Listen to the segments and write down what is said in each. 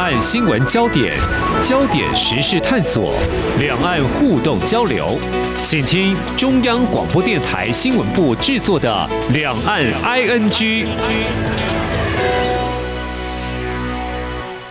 岸新闻焦点、焦点时事探索、两岸互动交流，请听中央广播电台新闻部制作的《两岸 ING》。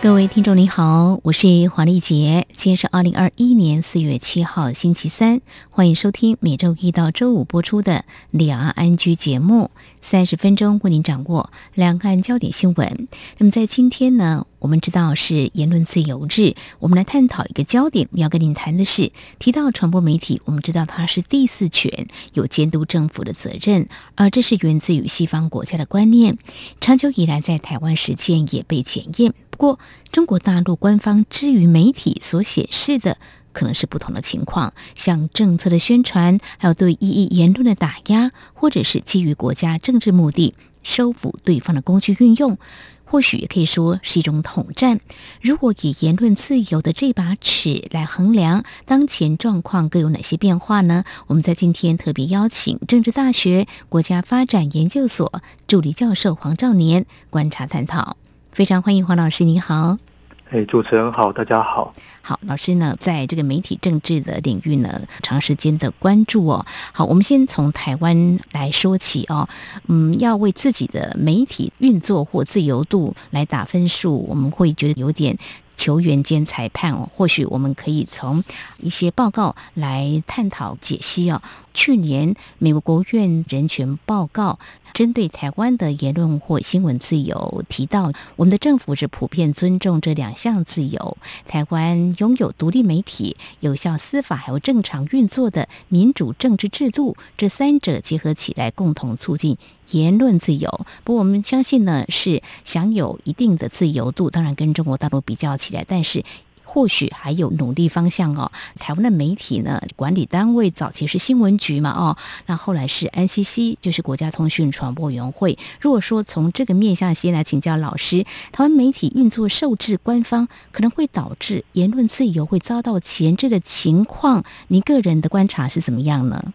各位听众您好，我是黄丽杰，今天是二零二一年四月七号星期三，欢迎收听每周一到周五播出的《两岸安居》节目，三十分钟为您掌握两岸焦点新闻。那么在今天呢，我们知道是言论自由日，我们来探讨一个焦点，要跟您谈的是提到传播媒体，我们知道它是第四权，有监督政府的责任，而这是源自于西方国家的观念，长久以来在台湾实践也被检验。不过，中国大陆官方之于媒体所显示的，可能是不同的情况，像政策的宣传，还有对异议言论的打压，或者是基于国家政治目的收服对方的工具运用，或许也可以说是一种统战。如果以言论自由的这把尺来衡量当前状况，各有哪些变化呢？我们在今天特别邀请政治大学国家发展研究所助理教授黄兆年观察探讨。非常欢迎黄老师，您好。哎，主持人好，大家好。好，老师呢，在这个媒体政治的领域呢，长时间的关注哦。好，我们先从台湾来说起哦。嗯，要为自己的媒体运作或自由度来打分数，我们会觉得有点。球员兼裁判哦，或许我们可以从一些报告来探讨解析哦。去年美国国务院人权报告针对台湾的言论或新闻自由提到，我们的政府是普遍尊重这两项自由。台湾拥有独立媒体、有效司法，还有正常运作的民主政治制度，这三者结合起来，共同促进。言论自由，不过我们相信呢，是享有一定的自由度。当然，跟中国大陆比较起来，但是或许还有努力方向哦。台湾的媒体呢，管理单位早期是新闻局嘛，哦，那后来是 NCC，就是国家通讯传播委员会。如果说从这个面向先来请教老师，台湾媒体运作受制官方，可能会导致言论自由会遭到钳制的情况，您个人的观察是怎么样呢？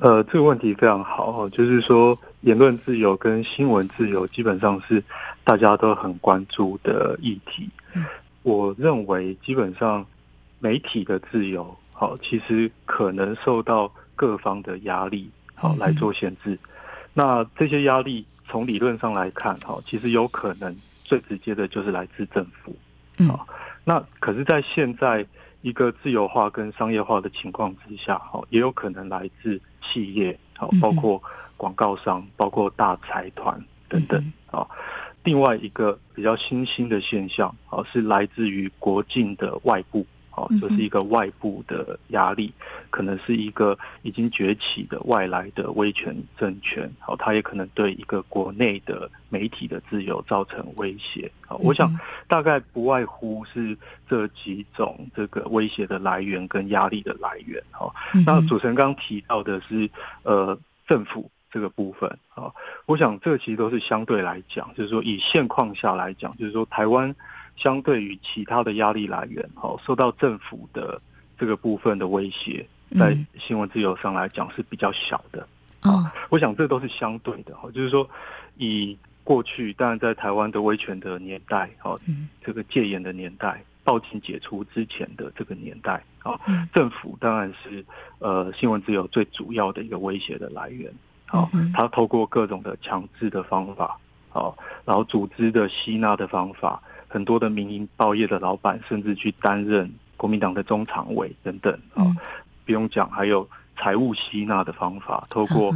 呃，这个问题非常好，就是说。言论自由跟新闻自由基本上是大家都很关注的议题。我认为基本上媒体的自由，好，其实可能受到各方的压力，好来做限制。那这些压力从理论上来看，哈，其实有可能最直接的就是来自政府。啊，那可是，在现在一个自由化跟商业化的情况之下，哈，也有可能来自企业，好，包括。广告商包括大财团等等啊，另外一个比较新兴的现象啊，是来自于国境的外部啊，就是一个外部的压力，可能是一个已经崛起的外来的威权政权，好，它也可能对一个国内的媒体的自由造成威胁啊。我想大概不外乎是这几种这个威胁的来源跟压力的来源好。那主持人刚刚提到的是呃政府。这个部分啊，我想这个其实都是相对来讲，就是说以现况下来讲，就是说台湾相对于其他的压力来源，哦，受到政府的这个部分的威胁，在新闻自由上来讲是比较小的。哦，我想这都是相对的，哈，就是说以过去，当然在台湾的威权的年代，哦，这个戒严的年代，报警解除之前的这个年代，啊，政府当然是呃新闻自由最主要的一个威胁的来源。好，他透过各种的强制的方法，好，然后组织的吸纳的方法，很多的民营报业的老板甚至去担任国民党的中常委等等啊，不用讲，还有财务吸纳的方法，透过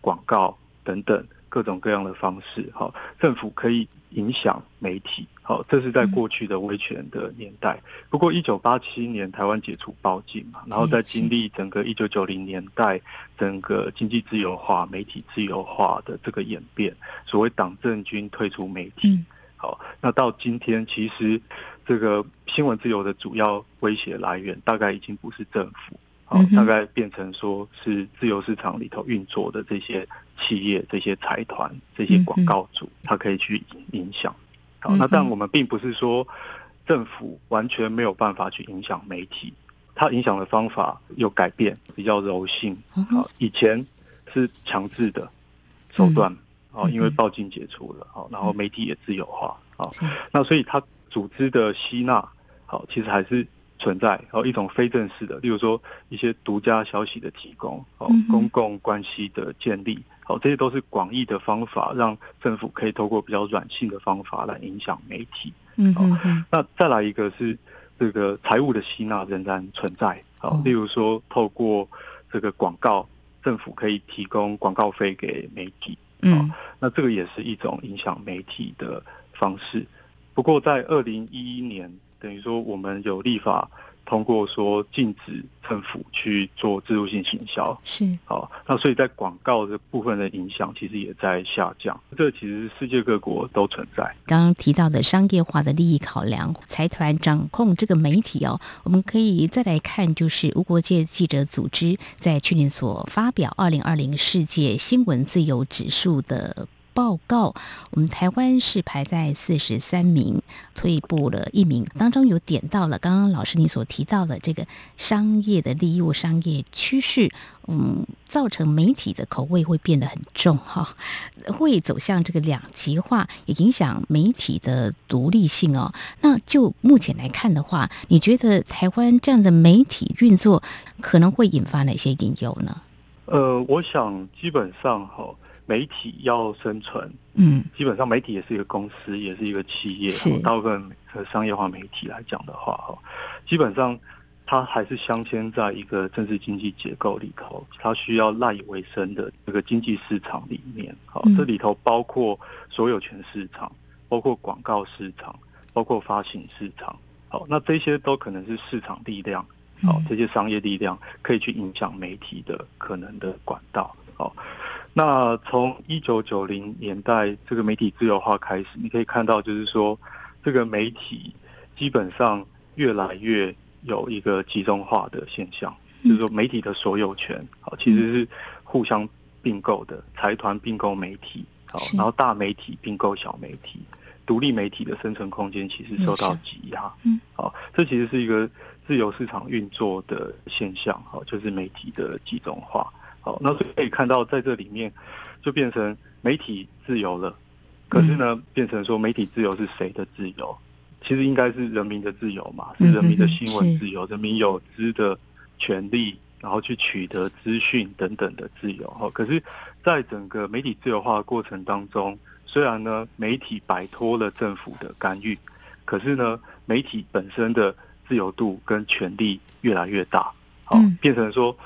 广告等等各种各样的方式，好，政府可以影响媒体。好，这是在过去的威权的年代。不过，一九八七年台湾解除报禁嘛，然后在经历整个一九九零年代整个经济自由化、媒体自由化的这个演变，所谓党政军退出媒体。好，那到今天，其实这个新闻自由的主要威胁来源，大概已经不是政府，好，大概变成说是自由市场里头运作的这些企业、这些财团、这些广告主，它可以去影响。好那但我们并不是说政府完全没有办法去影响媒体，它影响的方法有改变，比较柔性。啊，以前是强制的手段，啊，因为报禁解除了，好，然后媒体也自由化，啊，那所以它组织的吸纳，好，其实还是存在，哦，一种非正式的，例如说一些独家消息的提供，哦，公共关系的建立，好，这些都是广义的方法，让政府可以透过比较软性的方法来影响媒体。嗯嗯，那再来一个是这个财务的吸纳仍然存在，好，例如说透过这个广告，政府可以提供广告费给媒体，那这个也是一种影响媒体的方式。不过在二零一一年，等于说我们有立法。通过说禁止政府去做制度性行销，是好，那所以在广告这部分的影响其实也在下降，这其实世界各国都存在。刚刚提到的商业化的利益考量，财团掌控这个媒体哦，我们可以再来看，就是无国界记者组织在去年所发表二零二零世界新闻自由指数的。报告，我们台湾是排在四十三名，退步了一名。当中有点到了刚刚老师你所提到的这个商业的利益、商业趋势，嗯，造成媒体的口味会变得很重哈，会走向这个两极化，也影响媒体的独立性哦。那就目前来看的话，你觉得台湾这样的媒体运作可能会引发哪些隐忧呢？呃，我想基本上哈。媒体要生存，嗯，基本上媒体也是一个公司，也是一个企业。是大部分商业化媒体来讲的话，哈，基本上它还是镶嵌在一个政治经济结构里头，它需要赖以为生的这个经济市场里面。好，这里头包括所有权市场，包括广告市场，包括发行市场。好，那这些都可能是市场力量，好，这些商业力量可以去影响媒体的可能的管道。好。那从一九九零年代这个媒体自由化开始，你可以看到，就是说这个媒体基本上越来越有一个集中化的现象，就是说媒体的所有权好其实是互相并购的，财团并购媒体好，然后大媒体并购小媒体，独立媒体的生存空间其实受到挤压。嗯，好，这其实是一个自由市场运作的现象，好，就是媒体的集中化。好，那所以可以看到，在这里面就变成媒体自由了。可是呢，变成说媒体自由是谁的自由？其实应该是人民的自由嘛，是人民的新闻自由，人民有知的权利，然后去取得资讯等等的自由。哈，可是，在整个媒体自由化的过程当中，虽然呢，媒体摆脱了政府的干预，可是呢，媒体本身的自由度跟权力越来越大，好，变成说。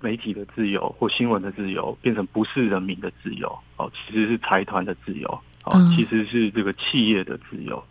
媒体的自由或新闻的自由变成不是人民的自由哦，其实是财团的自由哦，其实是这个企业的自由。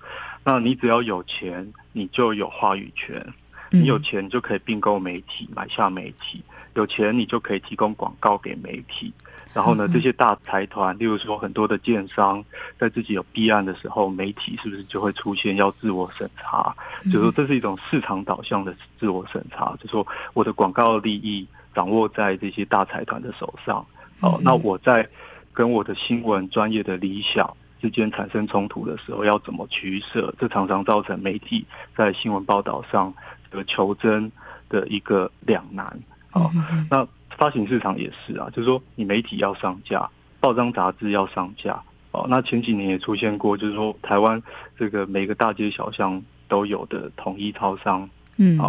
那你只要有钱，你就有话语权。你有钱就可以并购媒体，买下媒体；有钱你就可以提供广告给媒体。然后呢，这些大财团，例如说很多的建商，在自己有弊案的时候，媒体是不是就会出现要自我审查？就是说这是一种市场导向的自我审查，就说我的广告利益。掌握在这些大财团的手上，哦，那我在跟我的新闻专业的理想之间产生冲突的时候，要怎么取舍？这常常造成媒体在新闻报道上这个求真的一个两难。哦，那发行市场也是啊，就是说你媒体要上架，报章杂志要上架。哦，那前几年也出现过，就是说台湾这个每个大街小巷都有的统一超商，嗯，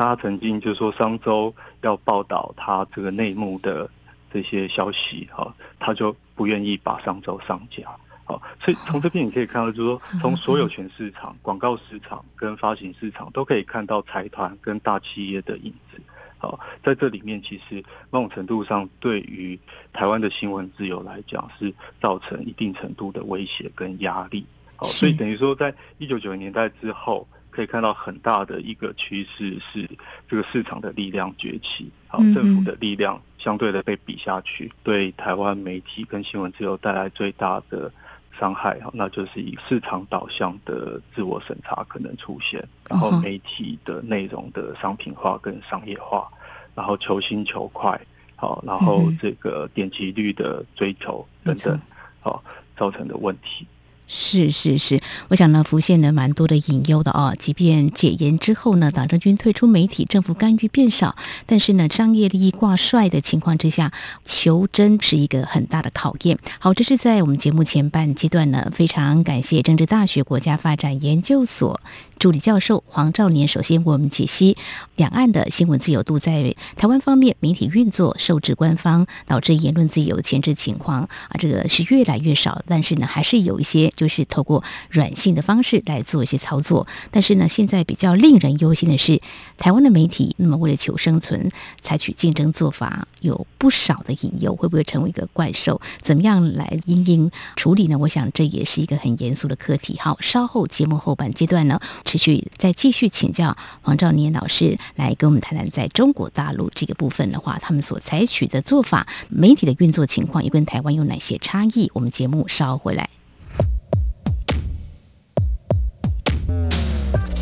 好。他曾经就说商周要报道他这个内幕的这些消息，哈，他就不愿意把商周上架，好，所以从这边你可以看到，就是说 从所有权市场、广告市场跟发行市场都可以看到财团跟大企业的影子，好，在这里面其实某种程度上对于台湾的新闻自由来讲是造成一定程度的威胁跟压力，好，所以等于说在一九九零年代之后。可以看到很大的一个趋势是这个市场的力量崛起，好，政府的力量相对的被比下去，对台湾媒体跟新闻自由带来最大的伤害，哈，那就是以市场导向的自我审查可能出现，然后媒体的内容的商品化跟商业化，然后求新求快，好，然后这个点击率的追求等等，好，造成的问题。是是是，我想呢，浮现了蛮多的隐忧的哦。即便解严之后呢，党政军退出媒体，政府干预变少，但是呢，商业利益挂帅的情况之下，求真是一个很大的考验。好，这是在我们节目前半阶段呢，非常感谢政治大学国家发展研究所助理教授黄兆年，首先为我们解析两岸的新闻自由度在台湾方面媒体运作受制官方，导致言论自由的前置情况啊，这个是越来越少，但是呢，还是有一些。就是透过软性的方式来做一些操作，但是呢，现在比较令人忧心的是，台湾的媒体那么为了求生存，采取竞争做法，有不少的隐忧，会不会成为一个怪兽？怎么样来因应处理呢？我想这也是一个很严肃的课题。好，稍后节目后半阶段呢，持续再继续请教黄兆年老师来跟我们谈谈，在中国大陆这个部分的话，他们所采取的做法，媒体的运作情况又跟台湾有哪些差异？我们节目稍回来。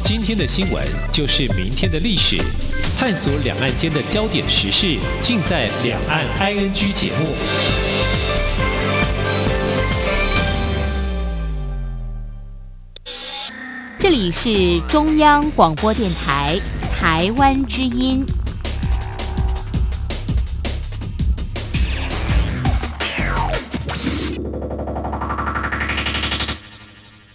今天的新闻就是明天的历史，探索两岸间的焦点时事，尽在《两岸 ING》节目。这里是中央广播电台台湾之音。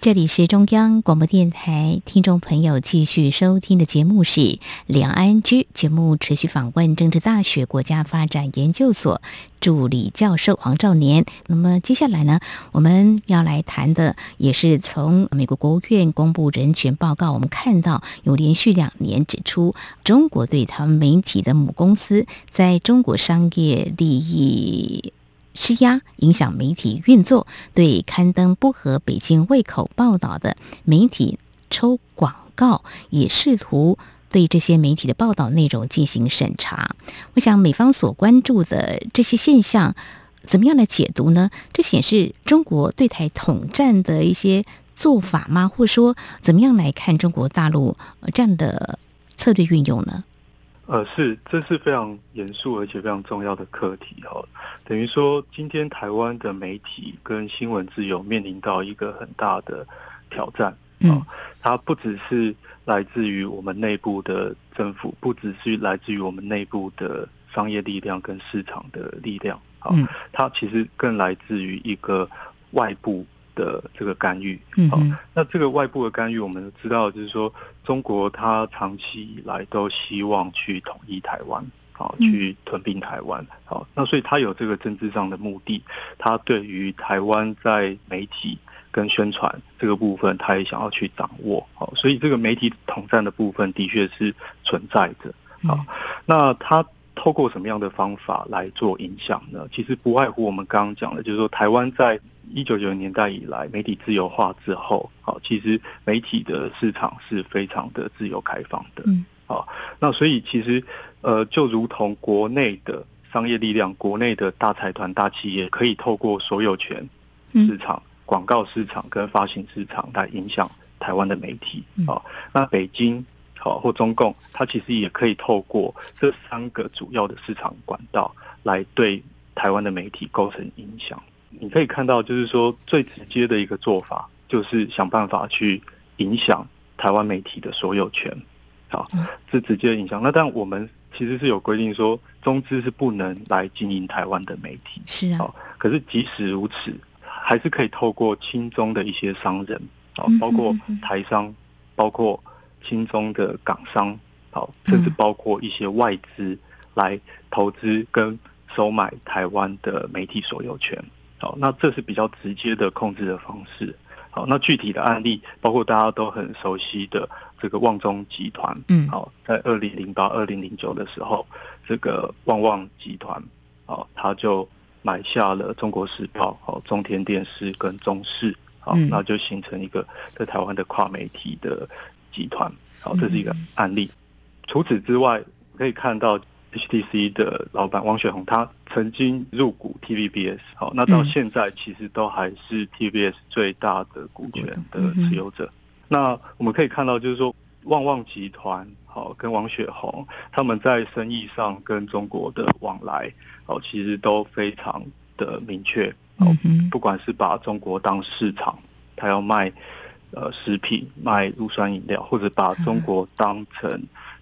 这里是中央广播电台，听众朋友继续收听的节目是《两岸居》节目，持续访问政治大学国家发展研究所助理教授黄兆年。那么接下来呢，我们要来谈的也是从美国国务院公布人权报告，我们看到有连续两年指出，中国对他们媒体的母公司在中国商业利益。施压影响媒体运作，对刊登不合北京胃口报道的媒体抽广告，也试图对这些媒体的报道内容进行审查。我想美方所关注的这些现象，怎么样来解读呢？这显示中国对台统战的一些做法吗？或者说，怎么样来看中国大陆这样的策略运用呢？呃，是，这是非常严肃而且非常重要的课题哈。等于说，今天台湾的媒体跟新闻自由面临到一个很大的挑战啊。它不只是来自于我们内部的政府，不只是来自于我们内部的商业力量跟市场的力量啊。它其实更来自于一个外部。的这个干预，好，那这个外部的干预，我们知道就是说，中国它长期以来都希望去统一台湾，好，去吞并台湾，好，那所以它有这个政治上的目的，它对于台湾在媒体跟宣传这个部分，他也想要去掌握，好，所以这个媒体统战的部分的确是存在的，好，那它透过什么样的方法来做影响呢？其实不外乎我们刚刚讲的，就是说台湾在。一九九零年代以来，媒体自由化之后，好，其实媒体的市场是非常的自由开放的，嗯，好，那所以其实，呃，就如同国内的商业力量，国内的大财团、大企业，可以透过所有权市场、广告市场跟发行市场来影响台湾的媒体，好，那北京好或中共，它其实也可以透过这三个主要的市场管道来对台湾的媒体构成影响。你可以看到，就是说最直接的一个做法，就是想办法去影响台湾媒体的所有权，好，是直接影响。那但我们其实是有规定说，中资是不能来经营台湾的媒体，是啊。可是即使如此，还是可以透过亲中的一些商人，啊，包括台商，包括亲中的港商，好，甚至包括一些外资来投资跟收买台湾的媒体所有权。好，那这是比较直接的控制的方式。好，那具体的案例包括大家都很熟悉的这个旺中集团。嗯，好，在二零零八、二零零九的时候，这个旺旺集团，好，他就买下了中国时报、好中天电视跟中视，好，那就形成一个在台湾的跨媒体的集团。好，这是一个案例。除此之外，可以看到。HTC 的老板汪雪红，他曾经入股 TVBS，好，那到现在其实都还是 TVBS 最大的股权的持有者。那我们可以看到，就是说旺旺集团，好，跟王雪红他们在生意上跟中国的往来，哦，其实都非常的明确，哦，不管是把中国当市场。他要卖呃食品、卖乳酸饮料，或者把中国当成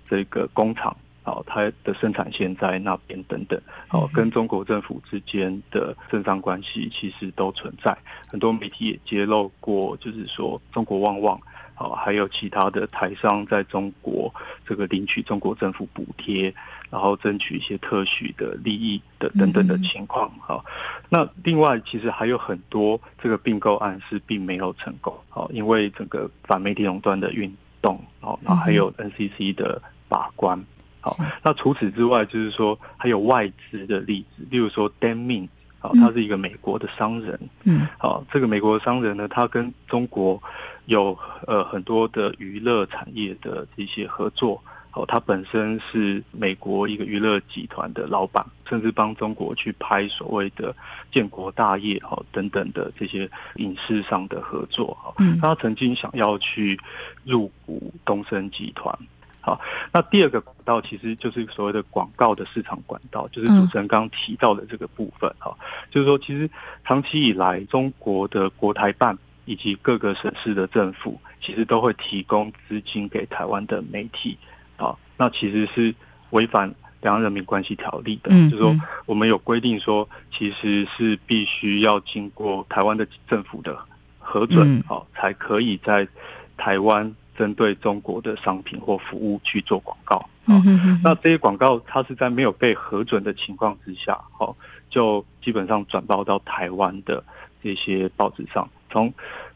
这个工厂。好，它的生产线在那边等等，好，跟中国政府之间的政商关系其实都存在。很多媒体也揭露过，就是说中国旺旺，好，还有其他的台商在中国这个领取中国政府补贴，然后争取一些特许的利益的等等的情况。好，那另外其实还有很多这个并购案是并没有成功，好，因为整个反媒体垄断的运动，好，然后还有 NCC 的把关。好，那除此之外，就是说还有外资的例子，例如说 Dan Min，好，他是一个美国的商人，嗯，好，这个美国的商人呢，他跟中国有呃很多的娱乐产业的一些合作，好，他本身是美国一个娱乐集团的老板，甚至帮中国去拍所谓的建国大业，好等等的这些影视上的合作，好，他曾经想要去入股东森集团。好，那第二个管道其实就是所谓的广告的市场管道，就是主持人刚刚提到的这个部分。哈，就是说，其实长期以来，中国的国台办以及各个省市的政府，其实都会提供资金给台湾的媒体。啊，那其实是违反两岸人民关系条例的。就是说，我们有规定说，其实是必须要经过台湾的政府的核准，好，才可以在台湾。针对中国的商品或服务去做广告，啊，那这些广告它是在没有被核准的情况之下，哦，就基本上转报到台湾的这些报纸上。从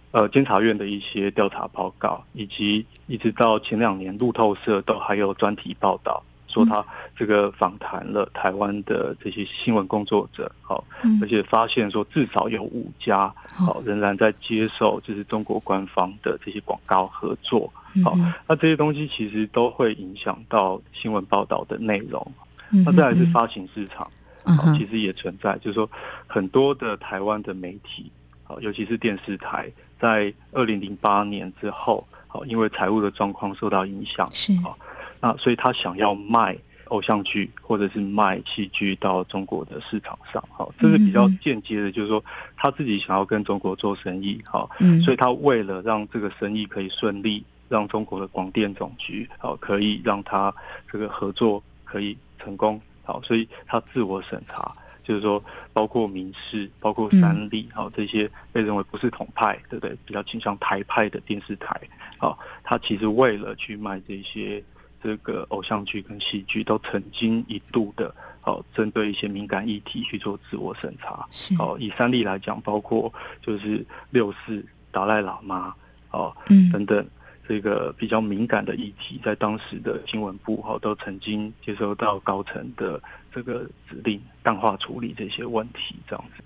呃监察院的一些调查报告，以及一直到前两年路透社都还有专题报道。说他这个访谈了台湾的这些新闻工作者，好，而且发现说至少有五家，好，仍然在接受就是中国官方的这些广告合作，好，那这些东西其实都会影响到新闻报道的内容。那再来是发行市场，好，其实也存在，就是说很多的台湾的媒体，好，尤其是电视台，在二零零八年之后，好，因为财务的状况受到影响，是。好。那所以他想要卖偶像剧或者是卖戏剧到中国的市场上，好，这是比较间接的，就是说他自己想要跟中国做生意，好，所以他为了让这个生意可以顺利，让中国的广电总局好可以让他这个合作可以成功，好，所以他自我审查，就是说包括民视、包括三立，好这些被认为不是统派，对不对？比较倾向台派的电视台，好，他其实为了去卖这些。这个偶像剧跟戏剧都曾经一度的，哦，针对一些敏感议题去做自我审查。哦，以三例来讲，包括就是六四、达赖喇嘛，哦，等等，这个比较敏感的议题，在当时的新闻部，哈，都曾经接收到高层的这个指令，淡化处理这些问题，这样子。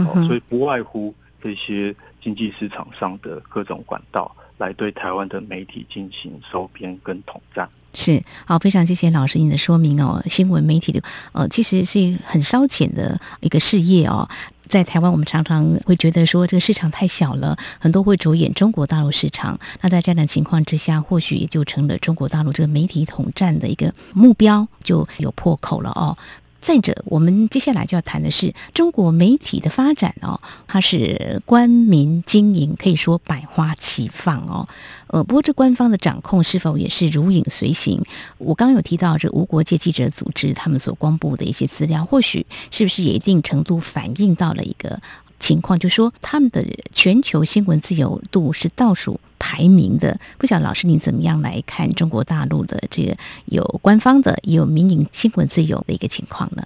哦，所以不外乎这些经济市场上的各种管道。来对台湾的媒体进行收编跟统战是好，非常谢谢老师您的说明哦。新闻媒体的呃，其实是很烧钱的一个事业哦。在台湾，我们常常会觉得说这个市场太小了，很多会着眼中国大陆市场。那在这样的情况之下，或许也就成了中国大陆这个媒体统战的一个目标，就有破口了哦。再者，我们接下来就要谈的是中国媒体的发展哦，它是官民经营，可以说百花齐放哦。呃，不过这官方的掌控是否也是如影随形？我刚有提到这无国界记者组织他们所公布的一些资料，或许是不是也一定程度反映到了一个？情况就是说他们的全球新闻自由度是倒数排名的，不晓得老师您怎么样来看中国大陆的这个有官方的也有民营新闻自由的一个情况呢？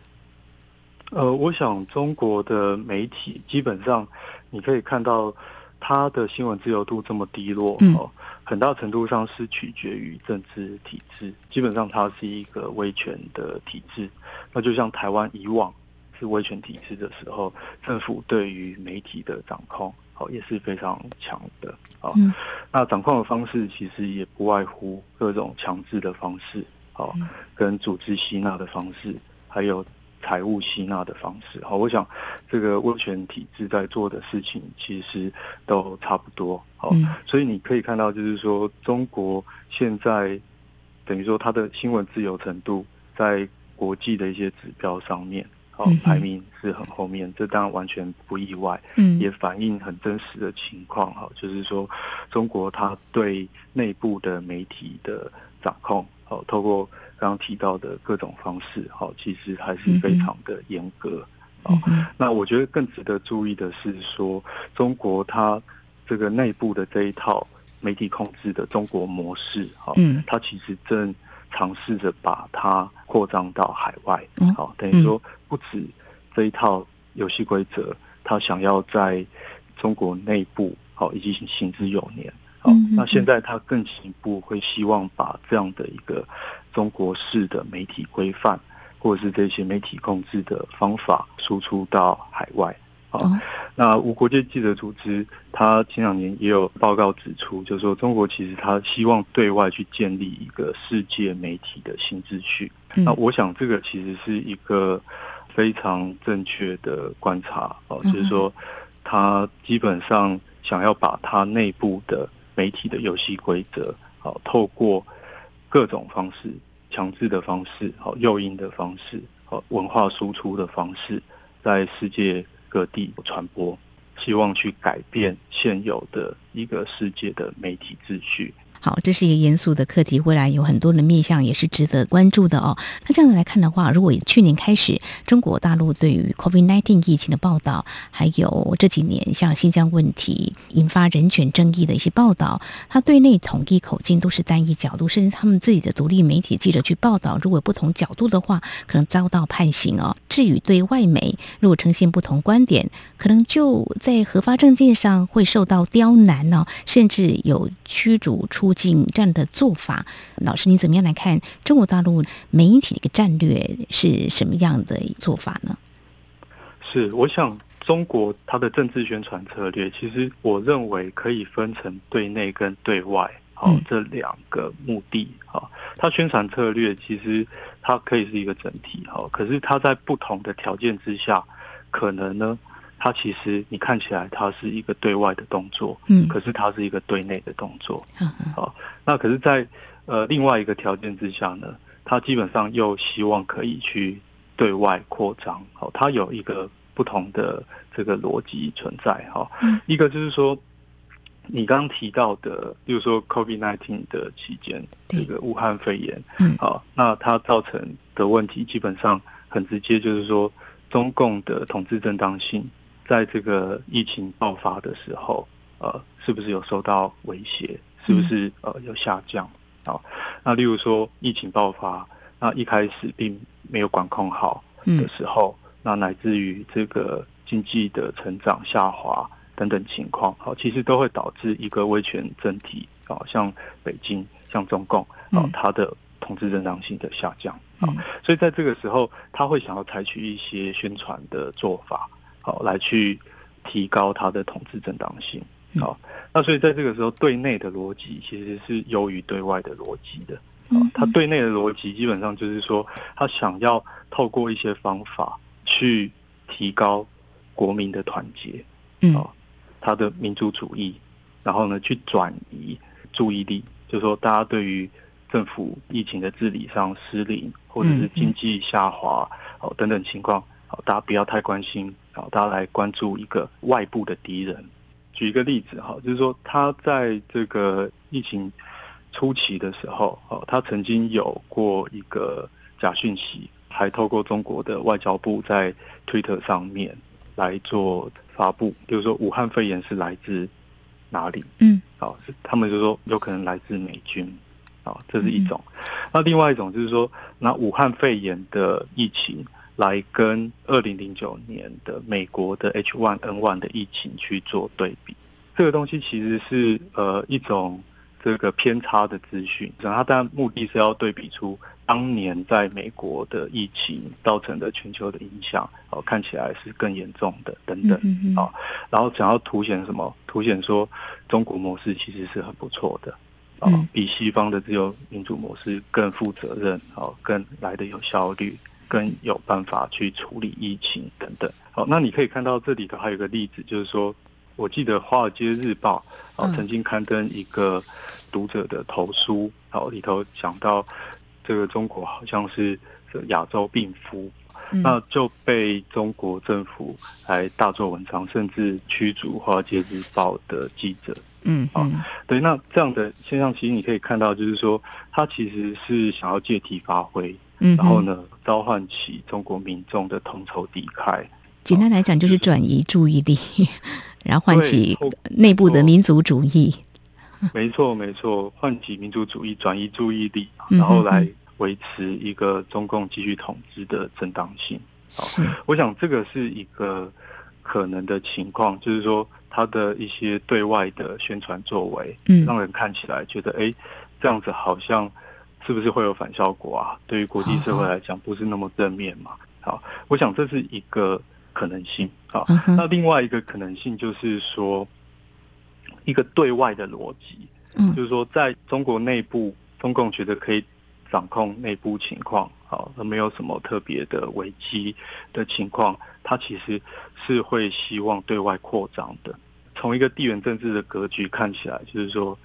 呃，我想中国的媒体基本上你可以看到它的新闻自由度这么低落，哦，很大程度上是取决于政治体制，基本上它是一个威权的体制，那就像台湾以往。是威权体制的时候，政府对于媒体的掌控，好也是非常强的。好，那掌控的方式其实也不外乎各种强制的方式，好，跟组织吸纳的方式，还有财务吸纳的方式。好，我想这个威权体制在做的事情其实都差不多。好，所以你可以看到，就是说中国现在等于说它的新闻自由程度，在国际的一些指标上面。哦排名是很后面，这当然完全不意外，嗯。也反映很真实的情况哈，就是说中国它对内部的媒体的掌控，哦，透过刚刚提到的各种方式，哈，其实还是非常的严格。嗯哼。那我觉得更值得注意的是说，中国它这个内部的这一套媒体控制的中国模式，哈，嗯。它其实正尝试着把它扩张到海外哦，好，等于说不止这一套游戏规则，他想要在中国内部好已经行之有年。好嗯嗯，那现在他更进一步会希望把这样的一个中国式的媒体规范，或者是这些媒体控制的方法输出到海外。好哦，那无国界记者组织，它前两年也有报告指出，就是说中国其实它希望对外去建立一个世界媒体的新秩序。嗯。那我想这个其实是一个非常正确的观察哦，嗯就是说它基本上想要把它内部的媒体的游戏规则，好透过各种方式，强制的方式，好诱因的方式，好文化输出的方式，在世界各地传播，希望去改变现有的一个世界的媒体秩序。好，这是一个严肃的课题，未来有很多的面向也是值得关注的哦。那这样子来看的话，如果去年开始，中国大陆对于 COVID-19 疫情的报道，还有这几年像新疆问题引发人权争议的一些报道，它对内统一口径都是单一角度，甚至他们自己的独立媒体记者去报道，如果不同角度的话，可能遭到判刑哦。至于对外媒，如果呈现不同观点，可能就在核发证件上会受到刁难哦，甚至有驱逐出境这样的做法。老师，你怎么样来看中国大陆媒体的一个战略是什么样的做法呢？是，我想中国它的政治宣传策略，其实我认为可以分成对内跟对外，好、嗯这两个目的。好，它宣传策略其实它可以是一个整体，哈，可是它在不同的条件之下，可能呢，它其实你看起来它是一个对外的动作，嗯，可是它是一个对内的动作。嗯嗯那可是在，呃另外一个条件之下呢，它基本上又希望可以去对外扩张，好，它有一个不同的这个逻辑存在，哈嗯，一个就是说，你刚刚提到的，比如说 COVID-19 的期间，对。这个武汉肺炎，嗯。好，那它造成的问题基本上很直接，就是说中共的统治正当性在这个疫情爆发的时候，呃，是不是有受到威胁？是不是呃有下降？好，那例如说疫情爆发，那一开始并没有管控好的嗯时候，那乃至于这个经济的成长下滑等等情况，好，其实都会导致一个威权政体，啊，像北京、像中共，啊嗯，它的统治正当性的下降。嗯所以在这个时候，他会想要采取一些宣传的做法，好来去提高他的统治正当性。嗯好，那所以在这个时候，对内的逻辑其实是优于对外的逻辑的。嗯好，他对内的逻辑基本上就是说，他想要透过一些方法去提高国民的团结，嗯哦他的民族主义，然后呢去转移注意力，就是说大家对于政府疫情的治理上失灵，或者是经济下滑哦等等情况，好，大家不要太关心，好，大家来关注一个外部的敌人。举一个例子哈，就是说他在这个疫情初期的时候，哦，他曾经有过一个假讯息，还透过中国的外交部在 Twitter 上面来做发布，比如说武汉肺炎是来自哪里？嗯好，是他们就说有可能来自美军，啊，这是一种。那另外一种就是说，那武汉肺炎的疫情来跟二零零九年的美国的 H1N1 的疫情去做对比，这个东西其实是呃一种这个偏差的资讯，然后它当然目的是要对比出当年在美国的疫情造成的全球的影响，哦，看起来是更严重的等等。嗯嗯好然后想要凸显什么？凸显说中国模式其实是很不错的，哦，嗯比西方的自由民主模式更负责任，哦，更来的有效率，更有办法去处理疫情等等。好，那你可以看到这里头还有一个例子，就是说，我记得《华尔街日报》哦嗯曾经刊登一个读者的投书，哦里头讲到这个中国好像是这亚洲病夫。嗯那就被中国政府来大做文章，甚至驱逐《华尔街日报》的记者。嗯嗯对，那这样的现象，其实你可以看到，就是说，他其实是想要借题发挥，嗯，然后？呢，召唤起中国民众的同仇敌忾。简单来讲，就是转移注意力，然后唤起对内部的民族主义。没错，没错，唤起民族主义，转移注意力，然后来维持一个中共继续统治的正当性。是，我想这个是一个可能的情况，就是说他的一些对外的宣传作为，嗯让人看起来觉得，哎，这样子好像是不是会有反效果啊？对于国际社会来讲，不是那么正面嘛。好，我想这是一个可能性。好，嗯哼那另外一个可能性就是说，一个对外的逻辑，嗯就是说在中国内部，中共觉得可以掌控内部情况，好，那没有什么特别的危机的情况，它其实是会希望对外扩张的。从一个地缘政治的格局看起来，就是说，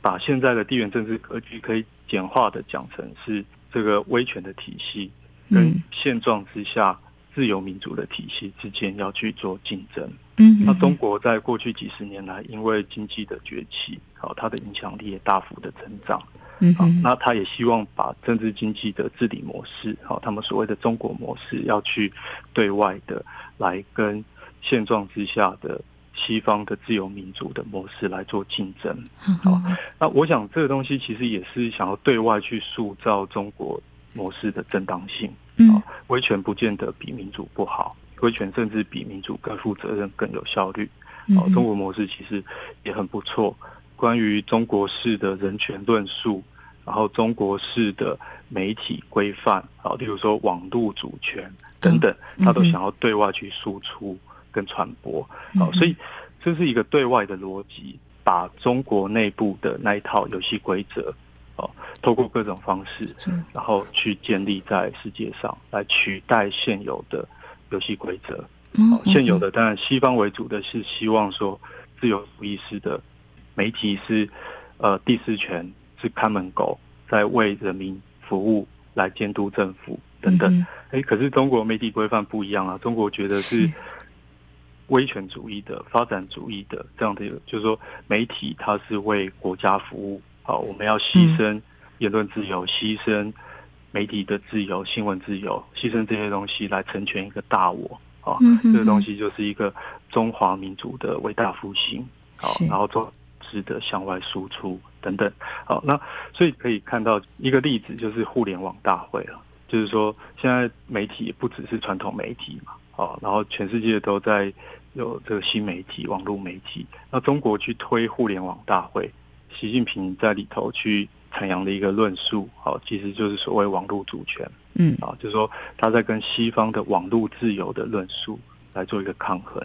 把现在的地缘政治格局可以简化的讲成是这个威权的体系跟嗯现状之下自由民主的体系之间要去做竞争。嗯，那中国在过去几十年来，因为经济的崛起，好，它的影响力也大幅的增长。嗯好那他也希望把政治经济的治理模式，好，他们所谓的中国模式，要去对外的来跟现状之下的西方的自由民主的模式来做竞争。好，那我想这个东西其实也是想要对外去塑造中国模式的正当性。嗯威权不见得比民主不好，威权甚至比民主更负责任、更有效率。哦，嗯中国模式其实也很不错。关于中国式的人权论述，然后中国式的媒体规范，啊，例如说网络主权等等，嗯他都想要对外去输出跟传播。好，嗯所以这是一个对外的逻辑，把中国内部的那一套游戏规则，哦，透过各种方式，嗯然后去建立在世界上，来取代现有的游戏规则。嗯哦，现有的当然西方为主的是希望说自由主义式的媒体是呃第四权是看门狗，在为人民服务来监督政府等等。嗯哎、可是中国媒体规范不一样啊，中国觉得是是威权主义的、发展主义的这样的一个，就是说媒体它是为国家服务，好，我们要牺牲言论自由，牺牲媒体的自由、新闻自由，牺牲这些东西来成全一个大我，啊，这个东西就是一个中华民族的伟大复兴，好，然后做值得向外输出等等，好，那所以可以看到一个例子就是互联网大会了，就是说现在媒体也不只是传统媒体嘛，哦，然后全世界都在有这个新媒体、网络媒体，那中国去推互联网大会，习近平在里头去阐扬的一个论述，好，其实就是所谓网络主权。嗯啊，就是说他在跟西方的网络自由的论述来做一个抗衡。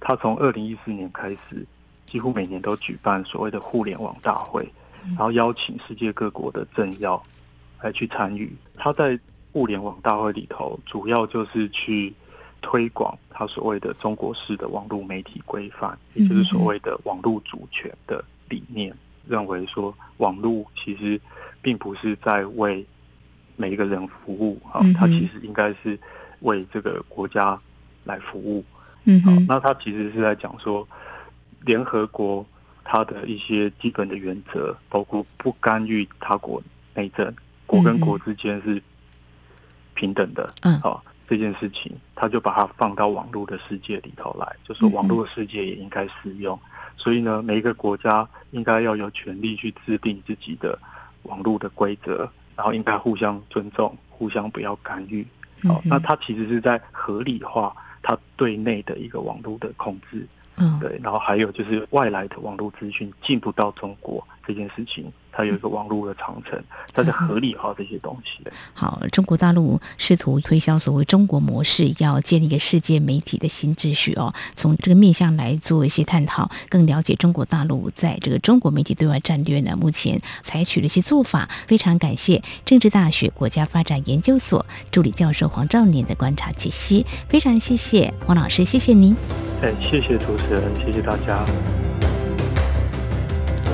他从二零一四年开始，几乎每年都举办所谓的互联网大会，然后邀请世界各国的政要来去参与。他在互联网大会里头，主要就是去推广他所谓的中国式的网络媒体规范，也就是所谓的网络主权的理念，认为说网络其实并不是在为每一个人服务啊嗯哼，它其实应该是为这个国家来服务。嗯哼那它其实是在讲说，联合国它的一些基本的原则，包括不干预他国内政，国跟国之间是平等的。嗯好，这件事情，他就把它放到网络的世界里头来，就是网络世界也应该适用。所以呢，每一个国家应该要有权利去制定自己的网络的规则，然后应该互相尊重，互相不要干预。那它其实是在合理化它对内的一个网络的控制，嗯对，然后还有就是外来的网络资讯进不到中国这件事情，它有一个网络的长城，它在合理化这些东西的。好，中国大陆试图推销所谓中国模式，要建立一个世界媒体的新秩序哦。从这个面向来做一些探讨，更了解中国大陆在这个中国媒体对外战略呢，目前采取了一些做法。非常感谢政治大学国家发展研究所助理教授黄兆年的观察解析，非常谢谢黄老师，谢谢您。哎，谢谢主持人，谢谢大家。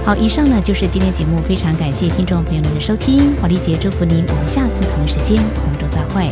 好，以上呢就是今天节目，非常感谢听众朋友们的收听，华丽姐祝福您，我们下次同一时间空中再会。